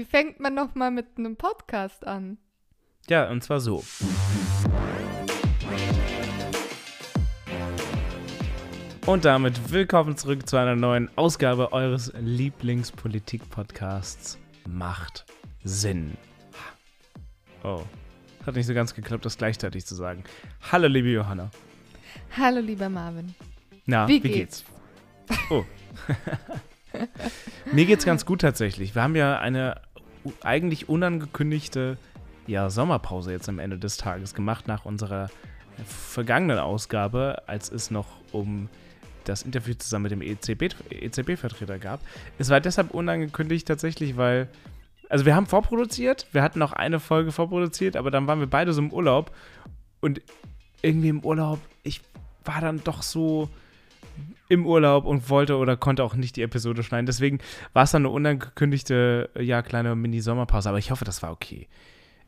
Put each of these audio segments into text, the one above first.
Wie fängt man noch mal mit einem Podcast an? Ja, und zwar so. Und damit willkommen zurück zu einer neuen Ausgabe eures Lieblingspolitik-Podcasts Macht Sinn. Oh, hat nicht so ganz geklappt, das gleichzeitig zu sagen. Hallo, liebe Johanna. Hallo, lieber Marvin. Na, Wie wie, geht's? geht's? Oh. Mir geht's ganz gut tatsächlich. Wir haben ja eine eigentlich unangekündigte ja, Sommerpause jetzt am Ende des Tages gemacht nach unserer vergangenen Ausgabe, als es noch um das Interview zusammen mit dem E EZB EZB-Vertreter gab. Es war deshalb unangekündigt tatsächlich, weil also wir haben vorproduziert, wir hatten noch eine Folge vorproduziert, aber dann waren wir beide so im Urlaub und irgendwie im Urlaub, ich war dann doch so im Urlaub und wollte oder konnte auch nicht die Episode schneiden. Deswegen war es dann eine unangekündigte, ja, kleine Mini-Sommerpause, aber ich hoffe, das war okay.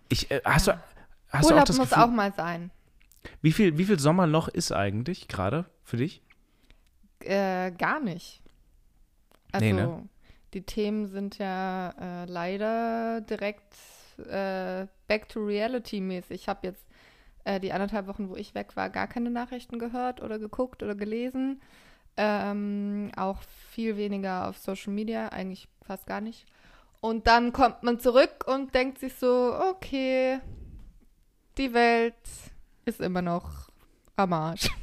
Ich, äh, hast du, hast du auch Urlaub das muss Gefühl, auch mal sein. wie viel, wie viel Sommer noch ist eigentlich gerade für dich? Äh, gar nicht. Also, Nee, ne? die Themen sind ja äh, leider direkt äh, back to reality mäßig. Ich habe jetzt äh, die anderthalb Wochen, wo ich weg war, gar keine Nachrichten gehört oder geguckt oder gelesen. Ähm, auch viel weniger auf Social Media, eigentlich fast gar nicht. Und dann kommt man zurück und denkt sich so, okay, die Welt ist immer noch am Arsch.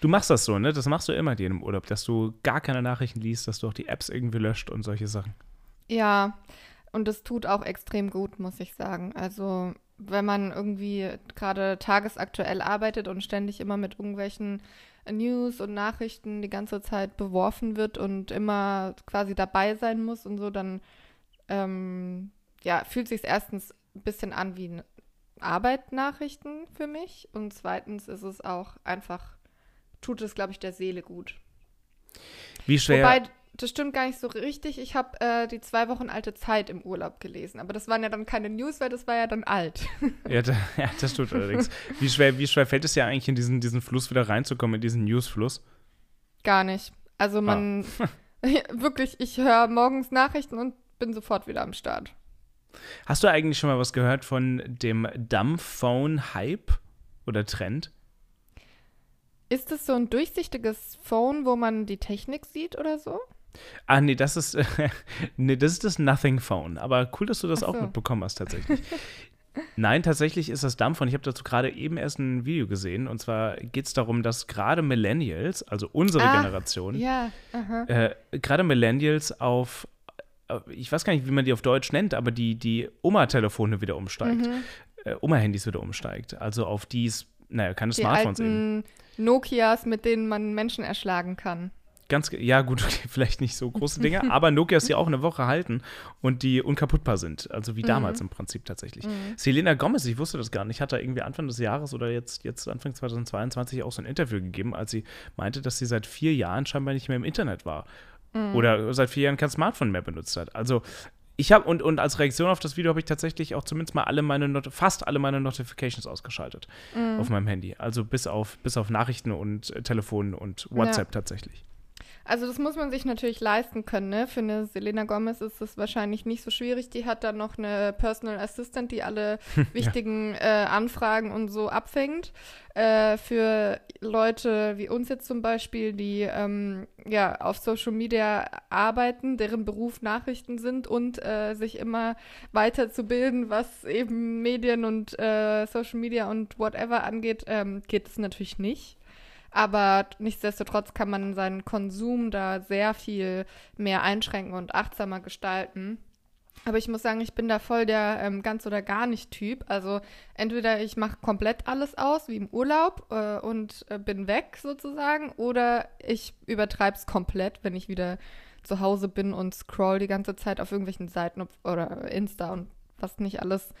Du machst das so, ne? Das machst du immer dir im Urlaub, dass du gar keine Nachrichten liest, dass du auch die Apps irgendwie löscht und solche Sachen. Ja, und es tut auch extrem gut, muss ich sagen. Also, wenn man irgendwie gerade tagesaktuell arbeitet und ständig immer mit irgendwelchen News und Nachrichten die ganze Zeit beworfen wird und immer quasi dabei sein muss und so, dann ähm, ja, fühlt sich erstens ein bisschen an wie Arbeit-Nachrichten für mich und zweitens ist es auch einfach, tut es, glaube ich, der Seele gut. Wie schwer. Wobei, das stimmt gar nicht so richtig. Ich habe äh, die zwei Wochen alte Zeit im Urlaub gelesen. Aber das waren ja dann keine News, weil das war ja dann alt. ja, da, ja, das stimmt allerdings. Wie schwer, wie schwer fällt es dir eigentlich in diesen, diesen Fluss wieder reinzukommen, in diesen News-Fluss? Gar nicht. Also man, wirklich, ich höre morgens Nachrichten und bin sofort wieder am Start. Hast du eigentlich schon mal was gehört von dem Dumbphone-Hype oder Trend? Ist das so ein durchsichtiges Phone, wo man die Technik sieht oder so? Ah, nee, das ist, nee, das ist das Nothing Phone. Aber cool, dass du das Ach auch so. mitbekommen hast, tatsächlich. Nein, tatsächlich ist das Dumbphone. Ich habe dazu gerade eben erst ein Video gesehen. Und zwar geht es darum, dass gerade Millennials, also unsere Ah, Generation, Ja, äh, gerade Millennials auf, äh, ich weiß gar nicht, wie man die auf Deutsch nennt, aber die, die Oma-Telefone wieder umsteigt. Mhm. Äh, Oma-Handys wieder umsteigt. Also auf die naja, keine Die Smartphones eben. alten Nokias, mit denen man Menschen erschlagen kann. Ganz, ja, gut, okay, vielleicht nicht so große Dinge, aber Nokias, die auch eine Woche halten und die unkaputtbar sind. Also wie damals im Prinzip tatsächlich. Selena Gomez, ich wusste das gar nicht, hat da irgendwie Anfang des Jahres oder jetzt, jetzt Anfang 2022 auch so ein Interview gegeben, als sie meinte, dass sie seit vier Jahren scheinbar nicht mehr im Internet war. Oder seit vier Jahren kein Smartphone mehr benutzt hat. Also ich habe, und, und als Reaktion auf das Video habe ich tatsächlich auch zumindest mal alle meine, Not fast alle meine Notifications ausgeschaltet auf meinem Handy. Also bis auf, bis auf Nachrichten und äh, Telefon und WhatsApp tatsächlich. Also das muss man sich natürlich leisten können, ne? Für eine Selena Gomez ist es wahrscheinlich nicht so schwierig. Die hat dann noch eine Personal Assistant, die alle wichtigen äh, Anfragen und so abfängt. Äh, für Leute wie uns jetzt zum Beispiel, die ähm, ja auf Social Media arbeiten, deren Beruf Nachrichten sind und äh, sich immer weiterzubilden, was eben Medien und äh, Social Media und whatever angeht, ähm, geht es natürlich nicht. Aber nichtsdestotrotz kann man seinen Konsum da sehr viel mehr einschränken und achtsamer gestalten. Aber ich muss sagen, ich bin da voll der ähm, ganz oder gar nicht Typ. Also entweder ich mache komplett alles aus, wie im Urlaub, äh, und äh, bin weg sozusagen, oder ich übertreibe es komplett, wenn ich wieder zu Hause bin und scroll die ganze Zeit auf irgendwelchen Seiten oder Insta und was nicht alles.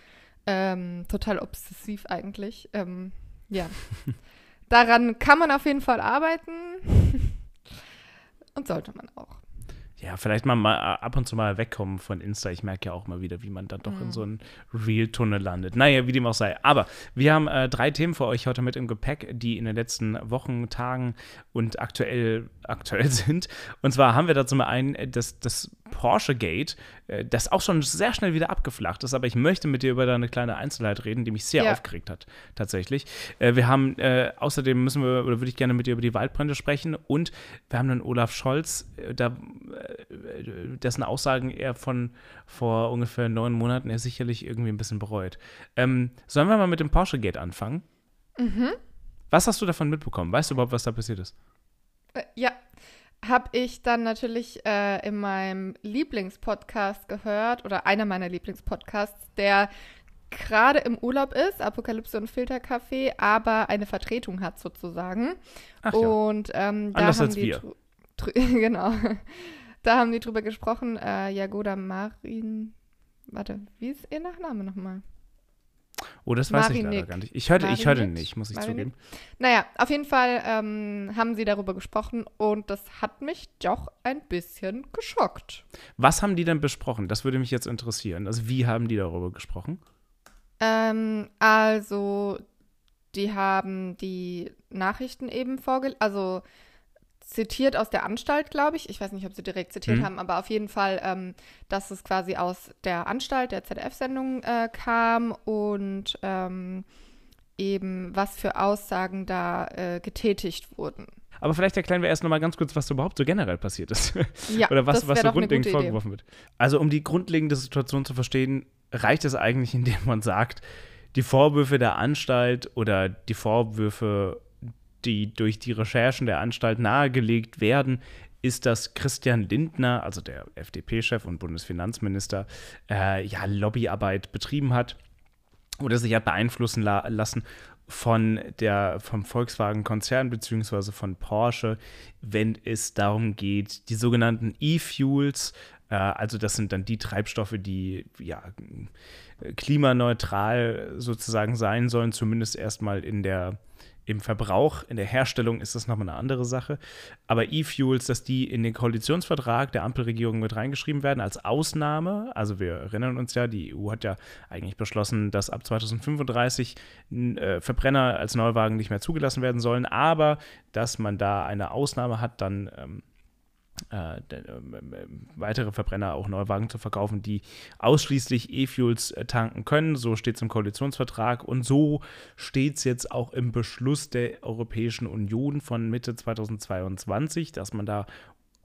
Ähm, total obsessiv eigentlich. Ähm, ja. Daran kann man auf jeden Fall arbeiten. Und sollte man auch. Ja, vielleicht mal, mal ab und zu mal wegkommen von Insta. Ich merke ja auch mal wieder, wie man dann doch in so einen Real-Tunnel landet. Naja, wie dem auch sei. Aber wir haben äh, drei Themen für euch heute mit im Gepäck, die in den letzten Wochen, Tagen und aktuell, aktuell sind. Und zwar haben wir dazu mal ein, äh, das, das Porsche Gate, äh, das auch schon sehr schnell wieder abgeflacht ist, aber ich möchte mit dir über eine kleine Einzelheit reden, die mich sehr ja. aufgeregt hat, tatsächlich. Äh, wir haben, äh, außerdem müssen wir, oder würde ich gerne mit dir über die Waldbrände sprechen und wir haben dann Olaf Scholz, äh, da, dessen Aussagen er von vor ungefähr neun Monaten er sicherlich irgendwie ein bisschen bereut. Ähm, sollen wir mal mit dem Porsche Gate anfangen? Mhm. Was hast du davon mitbekommen? Weißt du überhaupt, was da passiert ist? Ja, habe ich dann natürlich äh, in meinem Lieblingspodcast gehört oder einer meiner Lieblingspodcasts, der gerade im Urlaub ist, Apokalypse und Filterkaffee, aber eine Vertretung hat sozusagen. Ach ja. Und ähm, da Anders haben als die wir. genau. Da haben die drüber gesprochen, äh, Jagoda Marin. Warte, wie ist ihr Nachname nochmal? Oh, das weiß Marinik. ich leider gar nicht. Ich hörte, ich hörte nicht, muss ich Marinik? zugeben. Naja, auf jeden Fall ähm, haben sie darüber gesprochen und das hat mich doch ein bisschen geschockt. Was haben die denn besprochen? Das würde mich jetzt interessieren. Also, wie haben die darüber gesprochen? Ähm, also, die haben die Nachrichten eben vorgelesen, also zitiert aus der Anstalt, glaube ich. Ich weiß nicht, ob sie direkt zitiert Mhm. haben, aber auf jeden Fall, ähm, dass es quasi aus der Anstalt, der ZDF-Sendung äh, kam und ähm, eben was für Aussagen da äh, getätigt wurden. Aber vielleicht erklären wir erst noch mal ganz kurz, was überhaupt so generell passiert ist. Ja, Oder was, was so grundlegend vorgeworfen wird. Also, um die grundlegende Situation zu verstehen, reicht es eigentlich, indem man sagt, die Vorwürfe der Anstalt oder die Vorwürfe, die durch die Recherchen der Anstalt nahegelegt werden, ist, dass Christian Lindner, also der FDP-Chef und Bundesfinanzminister, äh, ja, Lobbyarbeit betrieben hat oder sich hat beeinflussen la lassen von der, vom Volkswagen-Konzern beziehungsweise von Porsche, wenn es darum geht, die sogenannten E-Fuels, äh, also das sind dann die Treibstoffe, die ja klimaneutral sozusagen sein sollen, zumindest erstmal in der im Verbrauch, in der Herstellung ist das nochmal eine andere Sache. Aber E-Fuels, dass die in den Koalitionsvertrag der Ampelregierung mit reingeschrieben werden als Ausnahme. Also wir erinnern uns ja, die EU hat ja eigentlich beschlossen, dass ab 2035 äh, Verbrenner als Neuwagen nicht mehr zugelassen werden sollen. Aber dass man da eine Ausnahme hat, dann ähm, äh, de- ähm, ähm, weitere Verbrenner auch Neuwagen zu verkaufen, die ausschließlich E-Fuels äh, tanken können. So steht es im Koalitionsvertrag und so steht es jetzt auch im Beschluss der Europäischen Union von Mitte 2022, dass man da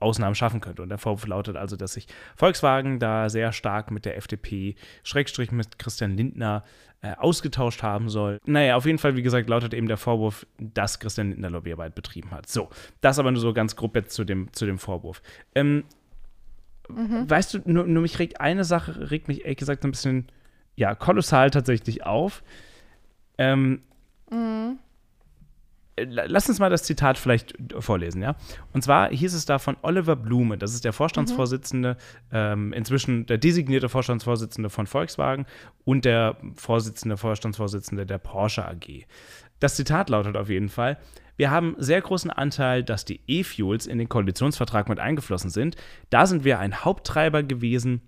Ausnahmen schaffen könnte. Und der Vorwurf lautet also, dass sich Volkswagen da sehr stark mit der FDP, Schrägstrich mit Christian Lindner, äh, ausgetauscht haben soll. Naja, auf jeden Fall, wie gesagt, lautet eben der Vorwurf, dass Christian Lindner Lobbyarbeit betrieben hat. So, das aber nur so ganz grob jetzt zu dem, zu dem Vorwurf. Ähm, Weißt du, nur, nur mich regt eine Sache, regt mich ehrlich gesagt ein bisschen, ja, kolossal tatsächlich auf. Ähm, Mhm. Lass uns mal das Zitat vielleicht vorlesen, ja. Und zwar hieß es da von Oliver Blume, das ist der Vorstandsvorsitzende, ähm, inzwischen der designierte Vorstandsvorsitzende von Volkswagen und der Vorsitzende, Vorstandsvorsitzende der Porsche AG. Das Zitat lautet auf jeden Fall: Wir haben sehr großen Anteil, dass die E-Fuels in den Koalitionsvertrag mit eingeflossen sind. Da sind wir ein Haupttreiber gewesen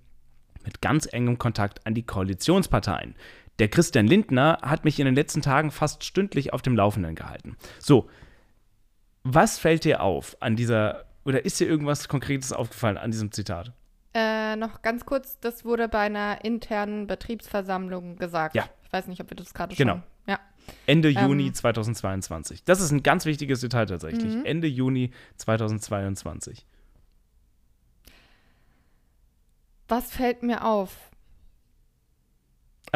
mit ganz engem Kontakt an die Koalitionsparteien. Der Christian Lindner hat mich in den letzten Tagen fast stündlich auf dem Laufenden gehalten. So, was fällt dir auf an dieser, oder ist dir irgendwas Konkretes aufgefallen an diesem Zitat? Äh, noch ganz kurz, das wurde bei einer internen Betriebsversammlung gesagt. Ja. Ich weiß nicht, ob wir das gerade Genau. schon. Ja. Ende Ähm. Juni 2022. Das ist ein ganz wichtiges Detail tatsächlich. Mhm. Ende Juni 2022. Was fällt mir auf?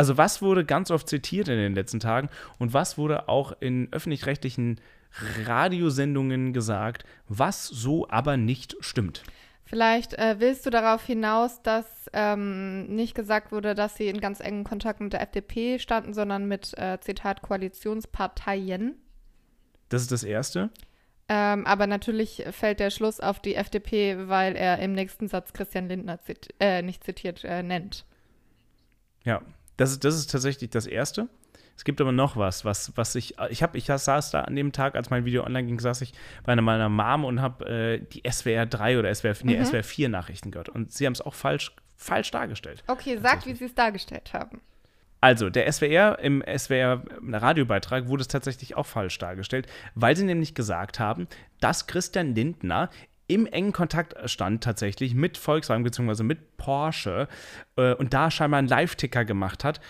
Also was wurde ganz oft zitiert in den letzten Tagen und was wurde auch in öffentlich-rechtlichen Radiosendungen gesagt, was so aber nicht stimmt. Vielleicht äh, willst du darauf hinaus, dass ähm, nicht gesagt wurde, dass sie in ganz engen Kontakt mit der FDP standen, sondern mit, äh, Zitat, Koalitionsparteien. Das ist das Erste. Ähm, aber natürlich fällt der Schluss auf die FDP, weil er im nächsten Satz Christian Lindner zit äh, nicht zitiert äh, nennt. Ja, das ist, das ist tatsächlich das Erste. Es gibt aber noch was, was, was ich, ich habe, ich saß da an dem Tag, als mein Video online ging, saß ich bei einer meiner Mom und habe äh, die SWR 3 oder SWR, nee, Mhm. SWR 4 Nachrichten gehört und sie haben es auch falsch, falsch dargestellt. Okay, sag, wie sie es dargestellt haben. Also, der SWR, im SWR Radiobeitrag wurde es tatsächlich auch falsch dargestellt, weil sie nämlich gesagt haben, dass Christian Lindner im engen Kontakt stand tatsächlich mit Volkswagen bzw. mit Porsche äh, und da scheinbar einen Live-Ticker gemacht hat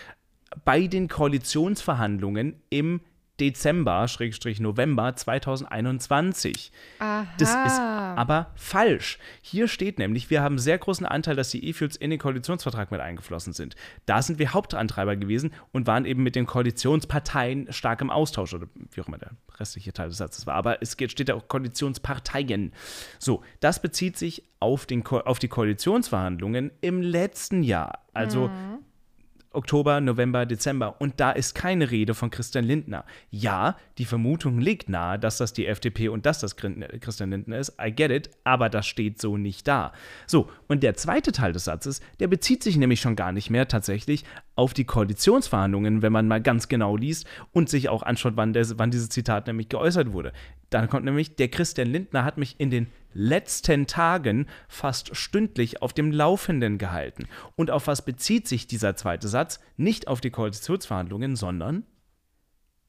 bei den Koalitionsverhandlungen im Dezember, Schrägstrich November 2021. Aha. Das ist aber falsch. Hier steht nämlich, wir haben sehr großen Anteil, dass die E-Fuels in den Koalitionsvertrag mit eingeflossen sind. Da sind wir Hauptantreiber gewesen und waren eben mit den Koalitionsparteien stark im Austausch oder wie auch immer der restliche Teil des Satzes war. Aber es steht ja auch Koalitionsparteien. So, das bezieht sich auf, den auf die Koalitionsverhandlungen im letzten Jahr. Also mhm Oktober, November, Dezember. Und da ist keine Rede von Christian Lindner. Ja, die Vermutung liegt nahe, dass das die FDP und dass das Christian Lindner ist. I get it, aber das steht so nicht da. So, und der zweite Teil des Satzes, der bezieht sich nämlich schon gar nicht mehr tatsächlich auf die Koalitionsverhandlungen, wenn man mal ganz genau liest und sich auch anschaut, wann, der, wann dieses Zitat nämlich geäußert wurde. Dann kommt nämlich, der Christian Lindner hat mich in den letzten Tagen fast stündlich auf dem Laufenden gehalten. Und auf was bezieht sich dieser zweite Satz? Nicht auf die Koalitionsverhandlungen, sondern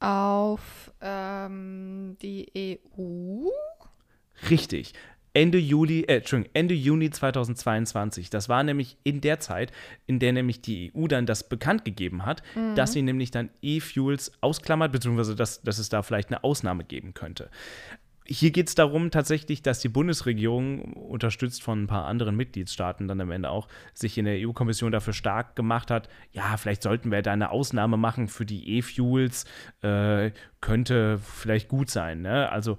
auf ähm, die EU. Richtig. Ende Juli, äh, Entschuldigung, Ende Juni 2022. Das war nämlich in der Zeit, in der nämlich die EU dann das bekannt gegeben hat, mhm. dass sie nämlich dann E-Fuels ausklammert, beziehungsweise dass, dass es da vielleicht eine Ausnahme geben könnte. Hier geht es darum tatsächlich, dass die Bundesregierung, unterstützt von ein paar anderen Mitgliedstaaten dann am Ende auch, sich in der EU-Kommission dafür stark gemacht hat, ja, vielleicht sollten wir da eine Ausnahme machen für die E-Fuels, äh, könnte vielleicht gut sein. Ne? Also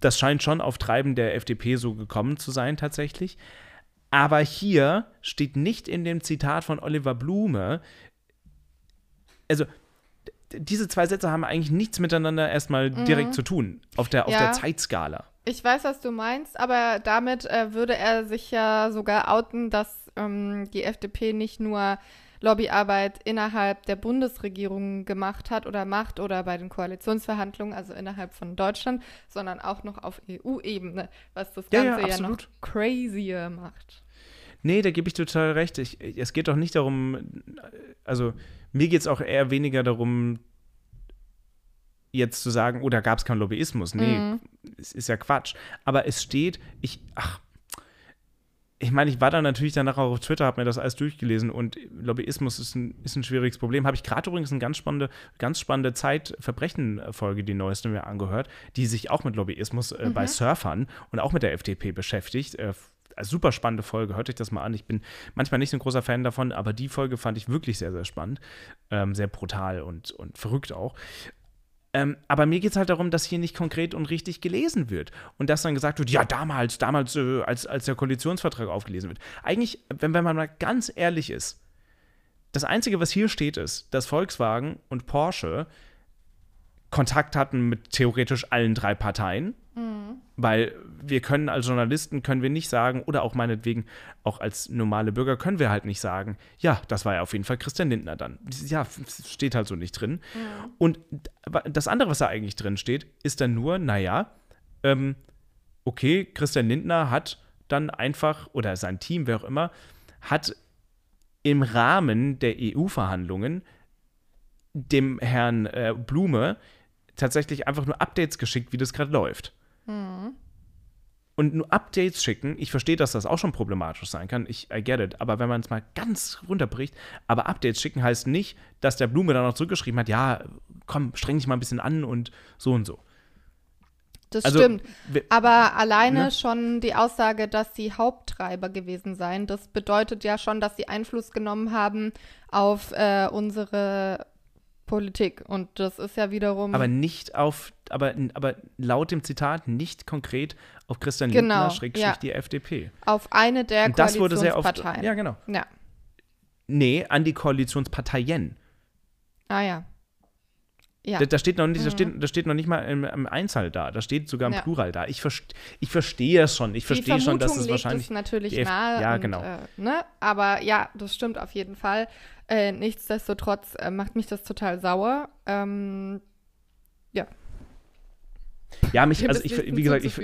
das scheint schon auf Treiben der FDP so gekommen zu sein tatsächlich. Aber hier steht nicht in dem Zitat von Oliver Blume, also diese zwei Sätze haben eigentlich nichts miteinander erstmal mhm. direkt zu tun, auf der, auf ja. der Zeitskala. Ich weiß, was du meinst, aber damit äh, würde er sich ja sogar outen, dass ähm, die FDP nicht nur Lobbyarbeit innerhalb der Bundesregierung gemacht hat oder macht oder bei den Koalitionsverhandlungen, also innerhalb von Deutschland, sondern auch noch auf EU-Ebene, was das Ganze ja, ja, ja noch crazier macht. Nee, da gebe ich total recht. Ich, es geht doch nicht darum, also mir geht es auch eher weniger darum, jetzt zu sagen, oh, da gab es keinen Lobbyismus. Nee, mhm. es ist ja Quatsch. Aber es steht, ich, ach, ich meine, ich war dann natürlich danach auch auf Twitter, habe mir das alles durchgelesen und Lobbyismus ist ein, ist ein schwieriges Problem. Habe ich gerade übrigens eine ganz spannende, ganz spannende Zeitverbrechen-Folge, die neueste mir angehört, die sich auch mit Lobbyismus äh, mhm. bei Surfern und auch mit der FDP beschäftigt. Äh, super spannende Folge, hört euch das mal an. Ich bin manchmal nicht so ein großer Fan davon, aber die Folge fand ich wirklich sehr, sehr spannend. Ähm, sehr brutal und, und verrückt auch. Ähm, aber mir geht es halt darum, dass hier nicht konkret und richtig gelesen wird. Und dass dann gesagt wird, ja, damals, damals, äh, als, als der Koalitionsvertrag aufgelesen wird. Eigentlich, wenn, wenn man mal ganz ehrlich ist, das Einzige, was hier steht, ist, dass Volkswagen und Porsche Kontakt hatten mit theoretisch allen drei Parteien Mhm. Weil wir können als Journalisten, können wir nicht sagen, oder auch meinetwegen auch als normale Bürger können wir halt nicht sagen, ja, das war ja auf jeden Fall Christian Lindner dann. Ja, steht halt so nicht drin. Mhm. Und das andere, was da eigentlich drin steht, ist dann nur, naja, ähm, okay, Christian Lindner hat dann einfach, oder sein Team, wer auch immer, hat im Rahmen der EU-Verhandlungen dem Herrn äh, Blume tatsächlich einfach nur Updates geschickt, wie das gerade läuft. Mhm. Und nur Updates schicken, ich verstehe, dass das auch schon problematisch sein kann, ich I get it, aber wenn man es mal ganz runterbricht, aber Updates schicken heißt nicht, dass der Blume dann noch zurückgeschrieben hat, ja, komm, streng dich mal ein bisschen an und so und so. Das also, stimmt. Aber alleine ne? schon die Aussage, dass sie Haupttreiber gewesen seien, das bedeutet ja schon, dass sie Einfluss genommen haben auf äh, unsere Politik. Und das ist ja wiederum. Aber nicht auf, aber, aber laut dem Zitat nicht konkret auf Christian genau, Lindner, Schrägstrich ja. die FDP. Auf eine der Und das wurde sehr oft. Ja, genau. Ja. Nee, an die Koalitionsparteien. Ah ja. Ja. Da, da, steht noch nicht, mhm. da, steht, da steht noch nicht mal im, im Einzahl da, da steht sogar im ja. Plural da. Ich, verste, ich verstehe es schon. Ich verstehe schon, dass es wahrscheinlich. Es natürlich F nahe. Ja, und, genau. Äh, ne? Aber ja, das stimmt auf jeden Fall. Äh, nichtsdestotrotz äh, macht mich das total sauer. Ähm, ja. Ja, mich, also ich, wie gesagt, ich,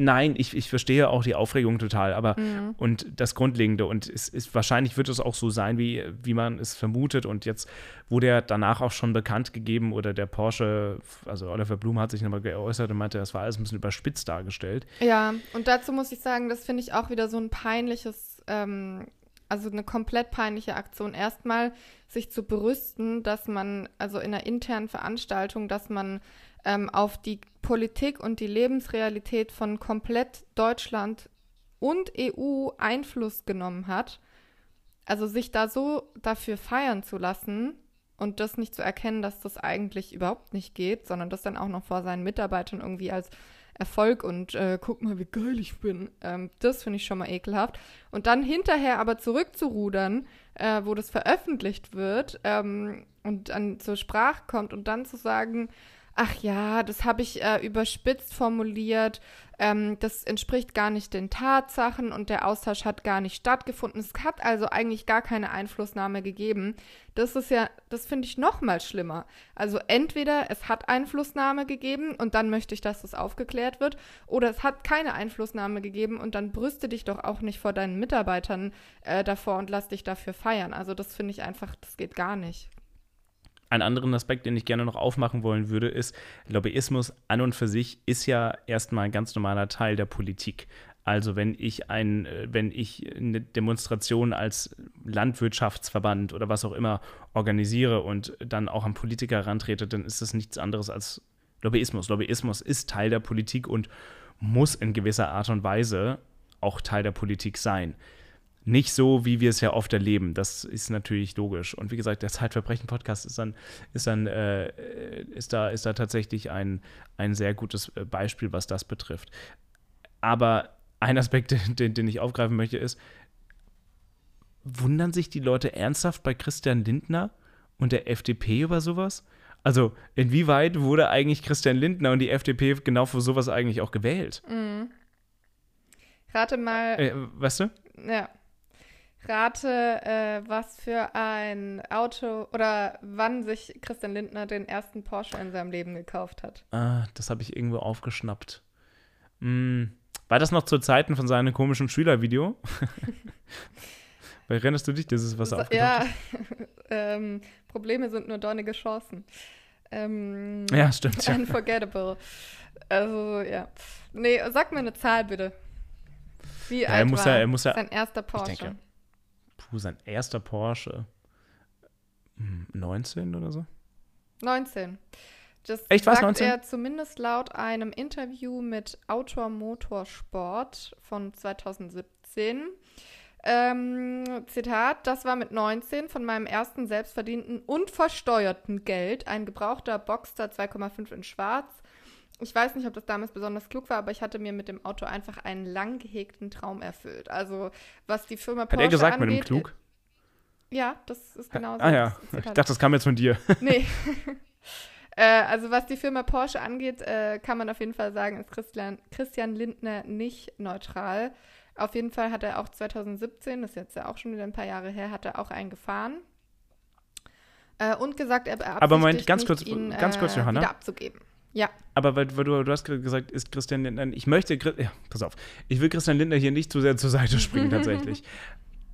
Nein, ich, ich verstehe auch die Aufregung total, aber mhm. und das Grundlegende und es ist wahrscheinlich wird es auch so sein, wie, wie man es vermutet. Und jetzt wurde er danach auch schon bekannt gegeben oder der Porsche, also Oliver Blum hat sich nochmal geäußert und meinte, das war alles ein bisschen überspitzt dargestellt. Ja, und dazu muss ich sagen, das finde ich auch wieder so ein peinliches, ähm, also eine komplett peinliche Aktion. Erstmal sich zu berüsten, dass man, also in einer internen Veranstaltung, dass man ähm, auf die Politik und die Lebensrealität von komplett Deutschland und EU Einfluss genommen hat. Also sich da so dafür feiern zu lassen und das nicht zu erkennen, dass das eigentlich überhaupt nicht geht, sondern das dann auch noch vor seinen Mitarbeitern irgendwie als Erfolg und äh, guck mal, wie geil ich bin. Ähm, das finde ich schon mal ekelhaft. Und dann hinterher aber zurückzurudern, äh, wo das veröffentlicht wird ähm, und dann zur Sprache kommt und dann zu sagen, ach ja, das habe ich äh, überspitzt formuliert, ähm, das entspricht gar nicht den Tatsachen und der Austausch hat gar nicht stattgefunden. Es hat also eigentlich gar keine Einflussnahme gegeben. Das ist ja, das finde ich noch mal schlimmer. Also entweder es hat Einflussnahme gegeben und dann möchte ich, dass das aufgeklärt wird, oder es hat keine Einflussnahme gegeben und dann brüste dich doch auch nicht vor deinen Mitarbeitern äh, davor und lass dich dafür feiern. Also das finde ich einfach, das geht gar nicht. Einen anderen Aspekt, den ich gerne noch aufmachen wollen würde, ist, Lobbyismus an und für sich ist ja erstmal ein ganz normaler Teil der Politik. Also wenn ich ein, äh, wenn ich eine Demonstration als Landwirtschaftsverband oder was auch immer organisiere und dann auch am Politiker herantrete, dann ist das nichts anderes als Lobbyismus. Lobbyismus ist Teil der Politik und muss in gewisser Art und Weise auch Teil der Politik sein nicht so, wie wir es ja oft erleben. Das ist natürlich logisch. Und wie gesagt, der Zeitverbrechen-Podcast ist dann, ist dann, äh, ist da, ist da tatsächlich ein, ein sehr gutes äh, Beispiel, was das betrifft. Aber ein Aspekt, den, den ich aufgreifen möchte, ist, wundern sich die Leute ernsthaft bei Christian Lindner und der FDP über sowas? Also, inwieweit wurde eigentlich Christian Lindner und die FDP genau für sowas eigentlich auch gewählt? Mhm. Rate mal. Äh, weißt du? Ja. Rate, äh, was für ein Auto oder wann sich Christian Lindner den ersten Porsche in seinem Leben gekauft hat. Ah, das habe ich irgendwo aufgeschnappt. Hm, war das noch zu Zeiten von seinem komischen Schülervideo? Erinnerst du dich, das ist was so, Ja, ähm, Probleme sind nur dornige Chancen. Ähm, ja, stimmt. Ja. Unforgettable. Also, ja. Nee, sag mir eine Zahl bitte. Wie ja, alt er muss war ja, er muss ja, sein erster Porsche? Puh, sein erster Porsche. 19 hm, oder so? 19. Das Echt, was, sagt 19? er zumindest laut einem Interview mit Autor Motorsport von 2017. Ähm, Zitat, das war mit 19 von meinem ersten selbstverdienten und versteuerten Geld ein gebrauchter Boxster 2,5 in schwarz. Ich weiß nicht, ob das damals besonders klug war, aber ich hatte mir mit dem Auto einfach einen lang gehegten Traum erfüllt. Also, was die Firma Porsche Hat er gesagt angeht, mit dem klug? Ja, das ist genau so. Ah ja, ich dachte, das kam jetzt von dir. Nee. äh, also was die Firma Porsche angeht, äh, kann man auf jeden Fall sagen, ist Christian, Christian Lindner nicht neutral. Auf jeden Fall hat er auch 2017, das ist jetzt ja auch schon wieder ein paar Jahre her, hat er auch einen gefahren. Äh, und gesagt, er beabsichtigt Aber Moment, ganz kurz, ihn, ganz kurz, äh, Johanna. abzugeben. Ja. Aber weil, weil du, du hast gesagt, ist Christian Lindner, ich möchte, ja, pass auf, ich will Christian Lindner hier nicht zu sehr zur Seite springen tatsächlich.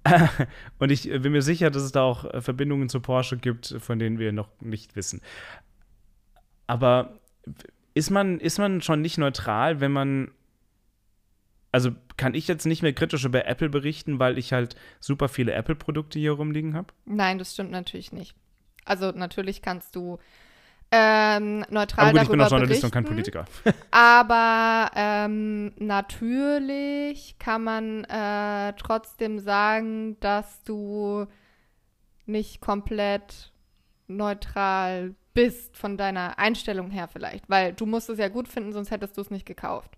Und ich bin mir sicher, dass es da auch äh, Verbindungen zu Porsche gibt, von denen wir noch nicht wissen. Aber ist man, ist man schon nicht neutral, wenn man. Also kann ich jetzt nicht mehr kritisch über Apple berichten, weil ich halt super viele Apple-Produkte hier rumliegen habe? Nein, das stimmt natürlich nicht. Also natürlich kannst du ähm, neutral aber gut, ich bin auch Journalist berichten, und kein Politiker. aber ähm, natürlich kann man äh, trotzdem sagen, dass du nicht komplett neutral bist von deiner Einstellung her vielleicht, weil du musst es ja gut finden, sonst hättest du es nicht gekauft.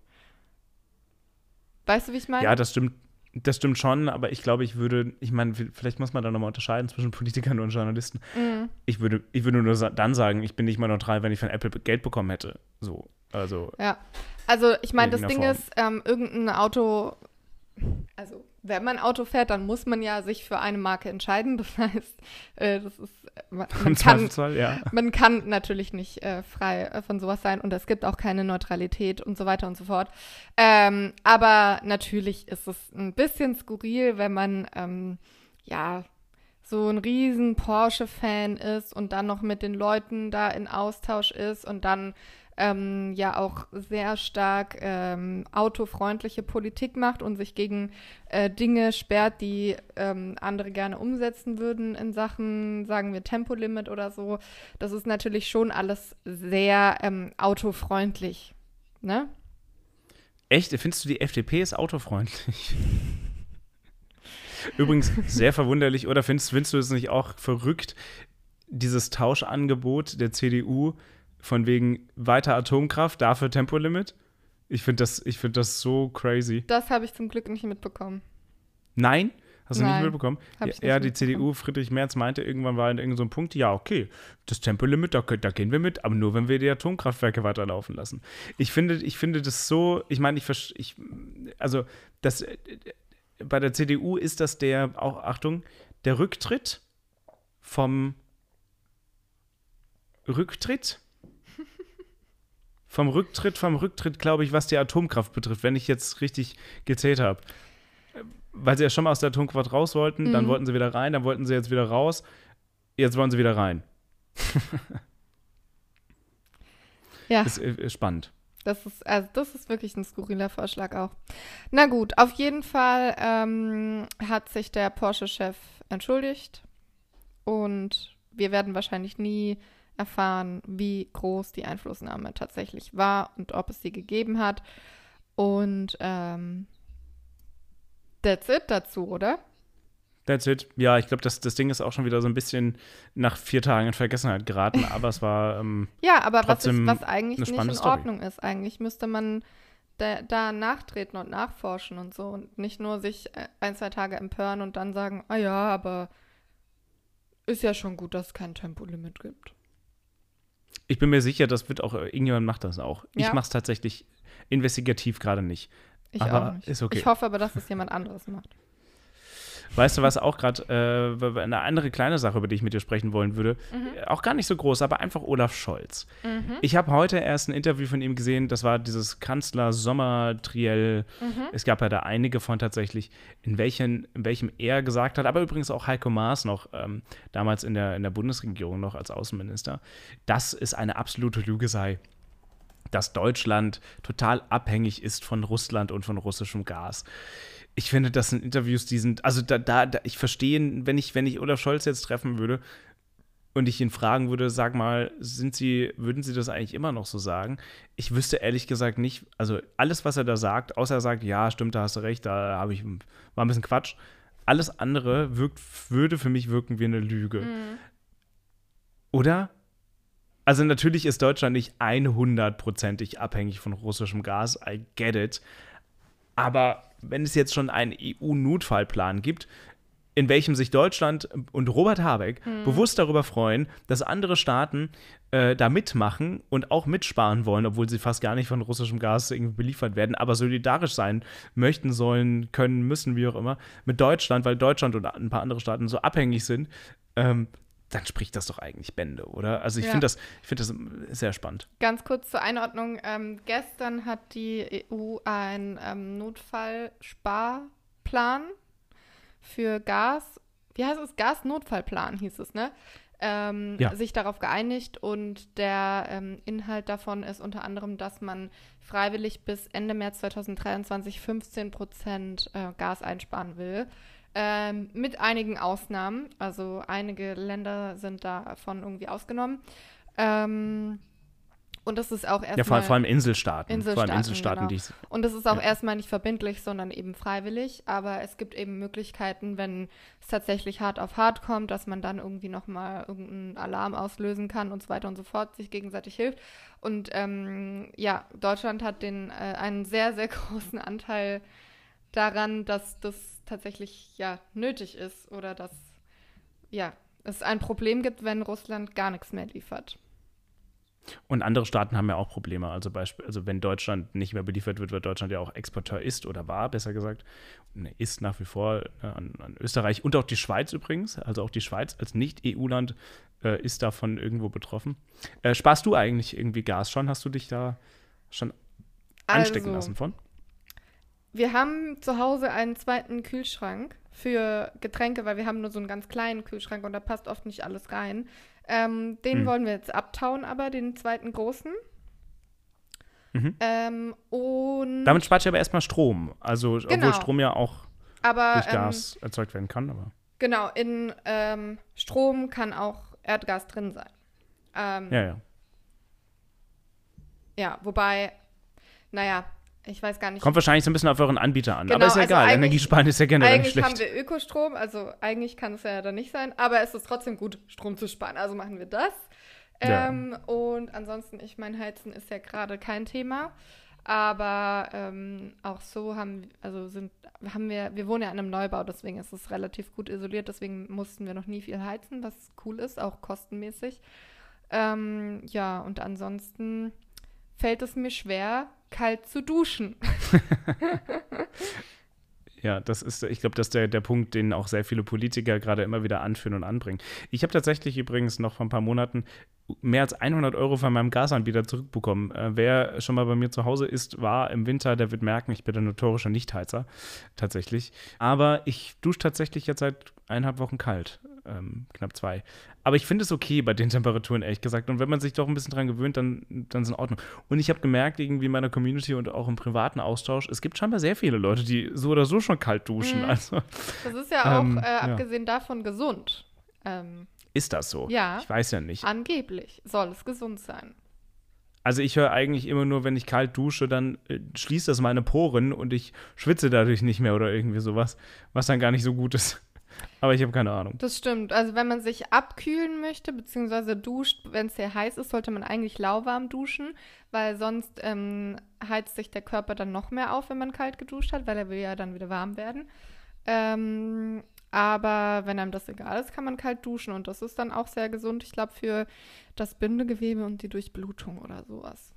Weißt du, wie ich meine? Ja, das stimmt. Das stimmt schon, aber ich glaube, ich würde, ich meine, vielleicht muss man da nochmal unterscheiden zwischen Politikern und Journalisten. Mhm. Ich, würde, ich würde nur dann sagen, ich bin nicht mal neutral, wenn ich von Apple Geld bekommen hätte. So, also. Ja, also ich meine, das Ding Form. ist, ähm, irgendein Auto, also wenn man Auto fährt, dann muss man ja sich für eine Marke entscheiden. Das heißt, äh, das ist, man, man kann, ja. man kann natürlich nicht äh, frei äh, von sowas sein und es gibt auch keine Neutralität und so weiter und so fort. Ähm, aber natürlich ist es ein bisschen skurril, wenn man ähm, ja so ein riesen Porsche-Fan ist und dann noch mit den Leuten da in Austausch ist und dann ähm, ja auch sehr stark ähm, autofreundliche Politik macht und sich gegen äh, Dinge sperrt, die ähm, andere gerne umsetzen würden in Sachen, sagen wir, Tempolimit oder so. Das ist natürlich schon alles sehr ähm, autofreundlich. Ne? Echt? Findest du, die FDP ist autofreundlich? Übrigens sehr verwunderlich, oder findest, findest du es nicht auch verrückt, dieses Tauschangebot der CDU von wegen weiter Atomkraft, dafür Tempolimit. Ich finde das, find das so crazy. Das habe ich zum Glück nicht mitbekommen. Nein? Hast du Nein, nicht mitbekommen? Ja, nicht ja, die CDU, Friedrich Merz meinte, irgendwann war in irgendeinem so Punkt, ja, okay, das Tempolimit, da, da gehen wir mit, aber nur, wenn wir die Atomkraftwerke weiterlaufen lassen. Ich finde, ich finde das so, ich meine, ich, ich also das, bei der CDU ist das der, auch Achtung, der Rücktritt vom Rücktritt vom Rücktritt, vom Rücktritt, glaube ich, was die Atomkraft betrifft, wenn ich jetzt richtig gezählt habe. Weil sie ja schon mal aus der Atomkraft raus wollten, mhm. dann wollten sie wieder rein, dann wollten sie jetzt wieder raus, jetzt wollen sie wieder rein. ja. Ist, ist äh, spannend. Das ist, also das ist wirklich ein skurriler Vorschlag auch. Na gut, auf jeden Fall ähm, hat sich der Porsche-Chef entschuldigt und wir werden wahrscheinlich nie erfahren, wie groß die Einflussnahme tatsächlich war und ob es sie gegeben hat. Und ähm, that's it dazu, oder? That's it. Ja, ich glaube, das, das Ding ist auch schon wieder so ein bisschen nach vier Tagen in Vergessenheit geraten, aber es war. Ähm, ja, aber was, ist, was eigentlich nicht in Ordnung Story. ist. Eigentlich müsste man da, da, nachtreten und nachforschen und so und nicht nur sich äh, ein, zwei Tage empören und dann sagen: Ah ja, aber ist ja schon gut, dass es kein Tempolimit gibt. Ich bin mir sicher, das wird auch, äh, irgendjemand macht das auch. Ja. Ich mache es tatsächlich investigativ gerade nicht. Ich aber auch nicht. Ist okay. Ich hoffe aber, dass es jemand anderes macht. Weißt du, was auch gerade äh, eine andere kleine Sache, über die ich mit dir sprechen wollen würde, mhm. auch gar nicht so groß, aber einfach Olaf Scholz. Mhm. Ich habe heute erst ein Interview von ihm gesehen, das war dieses Kanzler-Sommer-Triell. Mhm. Es gab ja da einige von tatsächlich, in, welchen, in welchem er gesagt hat, aber übrigens auch Heiko Maas noch, ähm, damals in der, in der Bundesregierung noch als Außenminister, dass es eine absolute Lüge sei dass Deutschland total abhängig ist von Russland und von russischem Gas ich finde, das sind Interviews, die sind, also da, da, da, ich verstehe, wenn ich, wenn ich Olaf Scholz jetzt treffen würde und ich ihn fragen würde, sag mal, sind Sie, würden Sie das eigentlich immer noch so sagen? Ich wüsste ehrlich gesagt nicht, also alles, was er da sagt, außer er sagt, ja, stimmt, da hast du recht, da habe ich, war ein bisschen Quatsch. Alles andere wirkt, würde für mich wirken wie eine Lüge. Mhm. Oder? Also natürlich ist Deutschland nicht 100%ig abhängig von russischem Gas, I get it. Aber wenn es jetzt schon einen EU-Notfallplan gibt, in welchem sich Deutschland und Robert Habeck hm. bewusst darüber freuen, dass andere Staaten äh, da mitmachen und auch mitsparen wollen, obwohl sie fast gar nicht von russischem Gas irgendwie beliefert werden, aber solidarisch sein möchten, sollen, können, müssen, wie auch immer, mit Deutschland, weil Deutschland und ein paar andere Staaten so abhängig sind, ähm, dann spricht das doch eigentlich Bände, oder? Also ich ja. finde das, find das sehr spannend. Ganz kurz zur Einordnung. Ähm, gestern hat die EU einen ähm, Notfallsparplan für Gas, wie heißt es? Gasnotfallplan hieß es, ne? Ähm, ja. sich darauf geeinigt und der ähm, Inhalt davon ist unter anderem, dass man freiwillig bis Ende März 2023 15 Prozent äh, Gas einsparen will. Ähm, mit einigen Ausnahmen. Also einige Länder sind davon irgendwie ausgenommen. Ähm, und das ist auch erstmal. Ja, vor, vor allem Inselstaaten. Inselstaaten vor allem Inselstaaten, genau. Und das ist auch ja. erstmal nicht verbindlich, sondern eben freiwillig. Aber es gibt eben Möglichkeiten, wenn es tatsächlich hart auf hart kommt, dass man dann irgendwie nochmal irgendeinen Alarm auslösen kann und so weiter und so fort, sich gegenseitig hilft. Und ähm, ja, Deutschland hat den, äh, einen sehr, sehr großen Anteil daran, dass das tatsächlich ja nötig ist oder dass ja es ein Problem gibt, wenn Russland gar nichts mehr liefert. Und andere Staaten haben ja auch Probleme. Also, Beispiel, also wenn Deutschland nicht mehr beliefert wird, weil Deutschland ja auch Exporteur ist oder war, besser gesagt, ne, ist nach wie vor ne, an, an, Österreich und auch die Schweiz übrigens. Also auch die Schweiz als Nicht-EU-Land äh, ist davon irgendwo betroffen. Äh, sparst du eigentlich irgendwie Gas schon? Hast du dich da schon anstecken also, lassen von? Wir haben zu Hause einen zweiten Kühlschrank für Getränke, weil wir haben nur so einen ganz kleinen Kühlschrank und da passt oft nicht alles rein. Ähm, den hm. wollen wir jetzt abtauen, aber den zweiten großen. Mhm. Ähm, und Damit spart ihr aber erstmal Strom. Also, genau. obwohl Strom ja auch aber, durch ähm, Gas ähm, erzeugt werden kann. Aber. Genau, in ähm, Strom kann auch Erdgas drin sein. Ähm, ja, ja. Ja, wobei, naja, ich weiß gar nicht. Kommt wahrscheinlich so ein bisschen auf euren Anbieter an. Genau, aber ist ja also egal. Energiesparen ist ja generell nicht schlecht. Eigentlich haben wir Ökostrom, also eigentlich kann es ja dann nicht sein, aber es ist trotzdem gut, Strom zu sparen. Also machen wir das. Ja. Ähm, und ansonsten, ich meine, Heizen ist ja gerade kein Thema. Aber ähm, auch so haben, also sind, haben wir, wir wohnen ja in einem Neubau, deswegen ist es relativ gut isoliert, deswegen mussten wir noch nie viel heizen, was cool ist, auch kostenmäßig. Ähm, ja, und ansonsten fällt es mir schwer, kalt zu duschen. Ja, das ist, ich glaube, das ist der, der Punkt, den auch sehr viele Politiker gerade immer wieder anführen und anbringen. Ich habe tatsächlich übrigens noch vor ein paar Monaten mehr als 100 Euro von meinem Gasanbieter zurückbekommen. Äh, wer schon mal bei mir zu Hause ist, war im Winter, der wird merken, ich bin der notorische Nichtheizer, tatsächlich. Aber ich dusche tatsächlich jetzt seit eineinhalb Wochen kalt, ähm, knapp zwei. Aber ich finde es okay bei den Temperaturen, ehrlich gesagt. Und wenn man sich doch ein bisschen dran gewöhnt, dann, dann ist es in Ordnung. Und ich habe gemerkt, irgendwie in meiner Community und auch im privaten Austausch, es gibt scheinbar sehr viele Leute, die so oder so schon kalt duschen. Mhm. Also, das ist ja auch, ähm, äh, abgesehen ja. davon, gesund. Ähm, ist das so? Ja. Ich weiß ja nicht. Angeblich soll es gesund sein. Also ich höre eigentlich immer nur, wenn ich kalt dusche, dann äh, schließt das meine Poren und ich schwitze dadurch nicht mehr oder irgendwie sowas, was dann gar nicht so gut ist. Aber ich habe keine Ahnung. Das stimmt. Also wenn man sich abkühlen möchte, beziehungsweise duscht, wenn es sehr heiß ist, sollte man eigentlich lauwarm duschen, weil sonst ähm, heizt sich der Körper dann noch mehr auf, wenn man kalt geduscht hat, weil er will ja dann wieder warm werden. Ähm, aber wenn einem das egal ist, kann man kalt duschen und das ist dann auch sehr gesund, ich glaube, für das Bindegewebe und die Durchblutung oder sowas.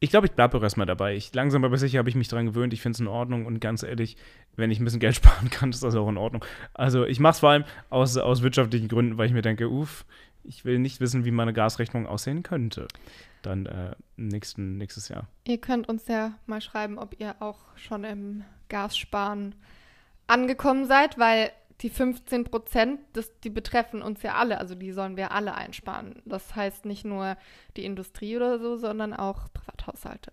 Ich glaube, ich bleibe auch erstmal dabei. Ich, langsam aber sicher habe ich mich daran gewöhnt. Ich finde es in Ordnung und ganz ehrlich, wenn ich ein bisschen Geld sparen kann, ist das auch in Ordnung. Also ich mache es vor allem aus, aus wirtschaftlichen Gründen, weil ich mir denke, uff, ich will nicht wissen, wie meine Gasrechnung aussehen könnte. Dann äh, nächsten, nächstes Jahr. Ihr könnt uns ja mal schreiben, ob ihr auch schon im Gassparen angekommen seid, weil die 15 Prozent, die betreffen uns ja alle, also die sollen wir alle einsparen. Das heißt nicht nur die Industrie oder so, sondern auch Privathaushalte.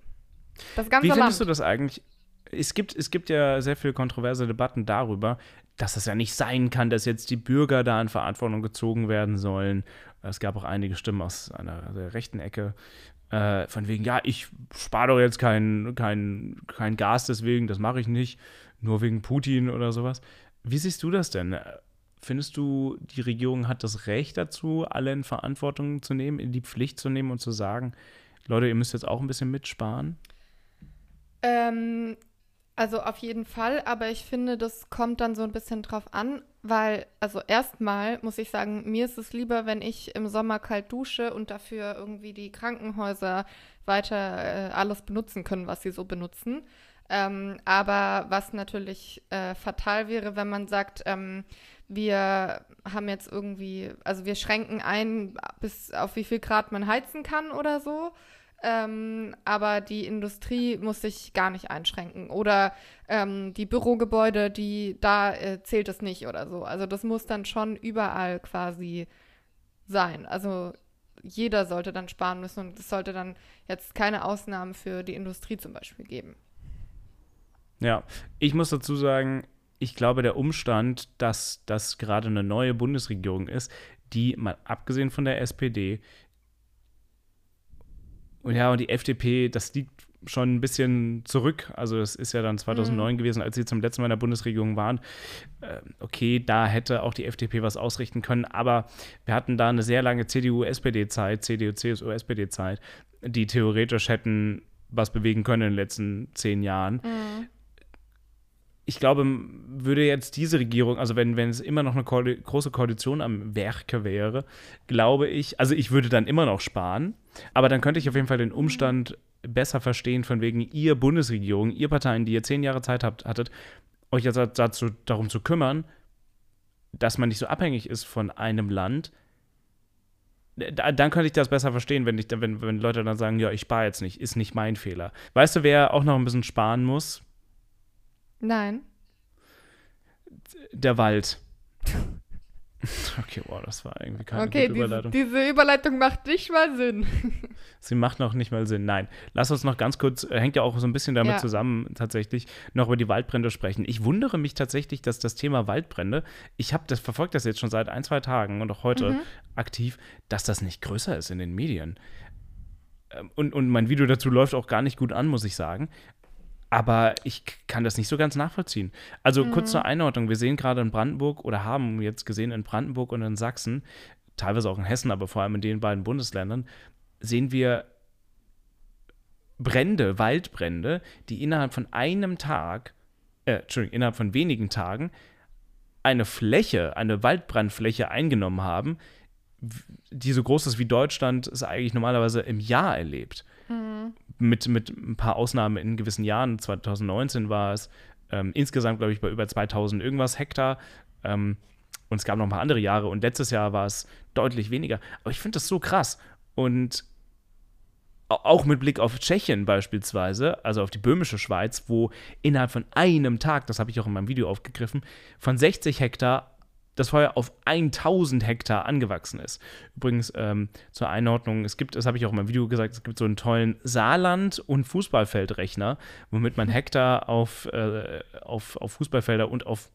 Das ganze Wie findest Land. du das eigentlich? Es gibt, es gibt ja sehr viele kontroverse Debatten darüber, dass es ja nicht sein kann, dass jetzt die Bürger da in Verantwortung gezogen werden sollen. Es gab auch einige Stimmen aus einer der rechten Ecke, äh, von wegen, ja, ich spare doch jetzt kein, kein, kein Gas deswegen, das mache ich nicht, nur wegen Putin oder sowas. Wie siehst du das denn? Findest du, die Regierung hat das Recht dazu, alle in Verantwortung zu nehmen, in die Pflicht zu nehmen und zu sagen, Leute, ihr müsst jetzt auch ein bisschen mitsparen? Ähm, also auf jeden Fall, aber ich finde, das kommt dann so ein bisschen drauf an, weil, also erstmal muss ich sagen, mir ist es lieber, wenn ich im Sommer kalt dusche und dafür irgendwie die Krankenhäuser weiter äh, alles benutzen können, was sie so benutzen. Ähm, aber was natürlich äh, fatal wäre, wenn man sagt, ähm, wir haben jetzt irgendwie, also wir schränken ein, bis auf wie viel Grad man heizen kann oder so. Ähm, aber die Industrie muss sich gar nicht einschränken. Oder ähm, die Bürogebäude, die da äh, zählt es nicht oder so. Also das muss dann schon überall quasi sein. Also jeder sollte dann sparen müssen und es sollte dann jetzt keine Ausnahmen für die Industrie zum Beispiel geben. Ja, ich muss dazu sagen, ich glaube, der Umstand, dass das gerade eine neue Bundesregierung ist, die mal abgesehen von der SPD und ja, und die FDP, das liegt schon ein bisschen zurück. Also es ist ja dann 2009 mhm. gewesen, als sie zum letzten Mal in der Bundesregierung waren. Äh, okay, da hätte auch die FDP was ausrichten können, aber wir hatten da eine sehr lange CDU-SPD-Zeit, CDU-CSU-SPD-Zeit, die theoretisch hätten was bewegen können in den letzten zehn Jahren. Mhm ich glaube, würde jetzt diese Regierung, also wenn, wenn es immer noch eine Koali große Koalition am Werke wäre, glaube ich, also ich würde dann immer noch sparen, aber dann könnte ich auf jeden Fall den Umstand besser verstehen, von wegen ihr Bundesregierung, ihr Parteien, die ihr zehn Jahre Zeit habt, hattet, euch jetzt dazu, darum zu kümmern, dass man nicht so abhängig ist von einem Land, dann könnte ich das besser verstehen, wenn, ich, wenn, wenn Leute dann sagen, ja, ich spare jetzt nicht, ist nicht mein Fehler. Weißt du, wer auch noch ein bisschen sparen muss? Nein. Der Wald. Okay, wow, das war irgendwie keine okay, gute Überleitung. Diese, diese Überleitung macht nicht mal Sinn. Sie macht noch nicht mal Sinn. Nein. Lass uns noch ganz kurz, äh, hängt ja auch so ein bisschen damit ja. zusammen, tatsächlich, noch über die Waldbrände sprechen. Ich wundere mich tatsächlich, dass das Thema Waldbrände, ich habe das verfolgt das jetzt schon seit ein, zwei Tagen und auch heute mhm. aktiv, dass das nicht größer ist in den Medien. Ähm, und, und mein Video dazu läuft auch gar nicht gut an, muss ich sagen. Aber ich kann das nicht so ganz nachvollziehen. Also mhm. kurz zur Einordnung. Wir sehen gerade in Brandenburg oder haben jetzt gesehen in Brandenburg und in Sachsen, teilweise auch in Hessen, aber vor allem in den beiden Bundesländern, sehen wir Brände, Waldbrände, die innerhalb von einem Tag, äh, Entschuldigung, innerhalb von wenigen Tagen eine Fläche, eine Waldbrandfläche eingenommen haben, die so groß ist wie Deutschland es eigentlich normalerweise im Jahr erlebt. Mhm mit, mit ein paar Ausnahmen in gewissen Jahren. 2019 war es ähm, insgesamt, glaube ich, bei über 2000 irgendwas Hektar. Ähm, und es gab noch ein paar andere Jahre. Und letztes Jahr war es deutlich weniger. Aber ich finde das so krass. Und auch mit Blick auf Tschechien beispielsweise, also auf die böhmische Schweiz, wo innerhalb von einem Tag, das habe ich auch in meinem Video aufgegriffen, von 60 Hektar das Feuer auf 1000 Hektar angewachsen ist. Übrigens ähm, zur Einordnung, es gibt, das habe ich auch in meinem Video gesagt, es gibt so einen tollen Saarland- und Fußballfeldrechner, womit man Hektar auf, äh, auf, auf Fußballfelder und auf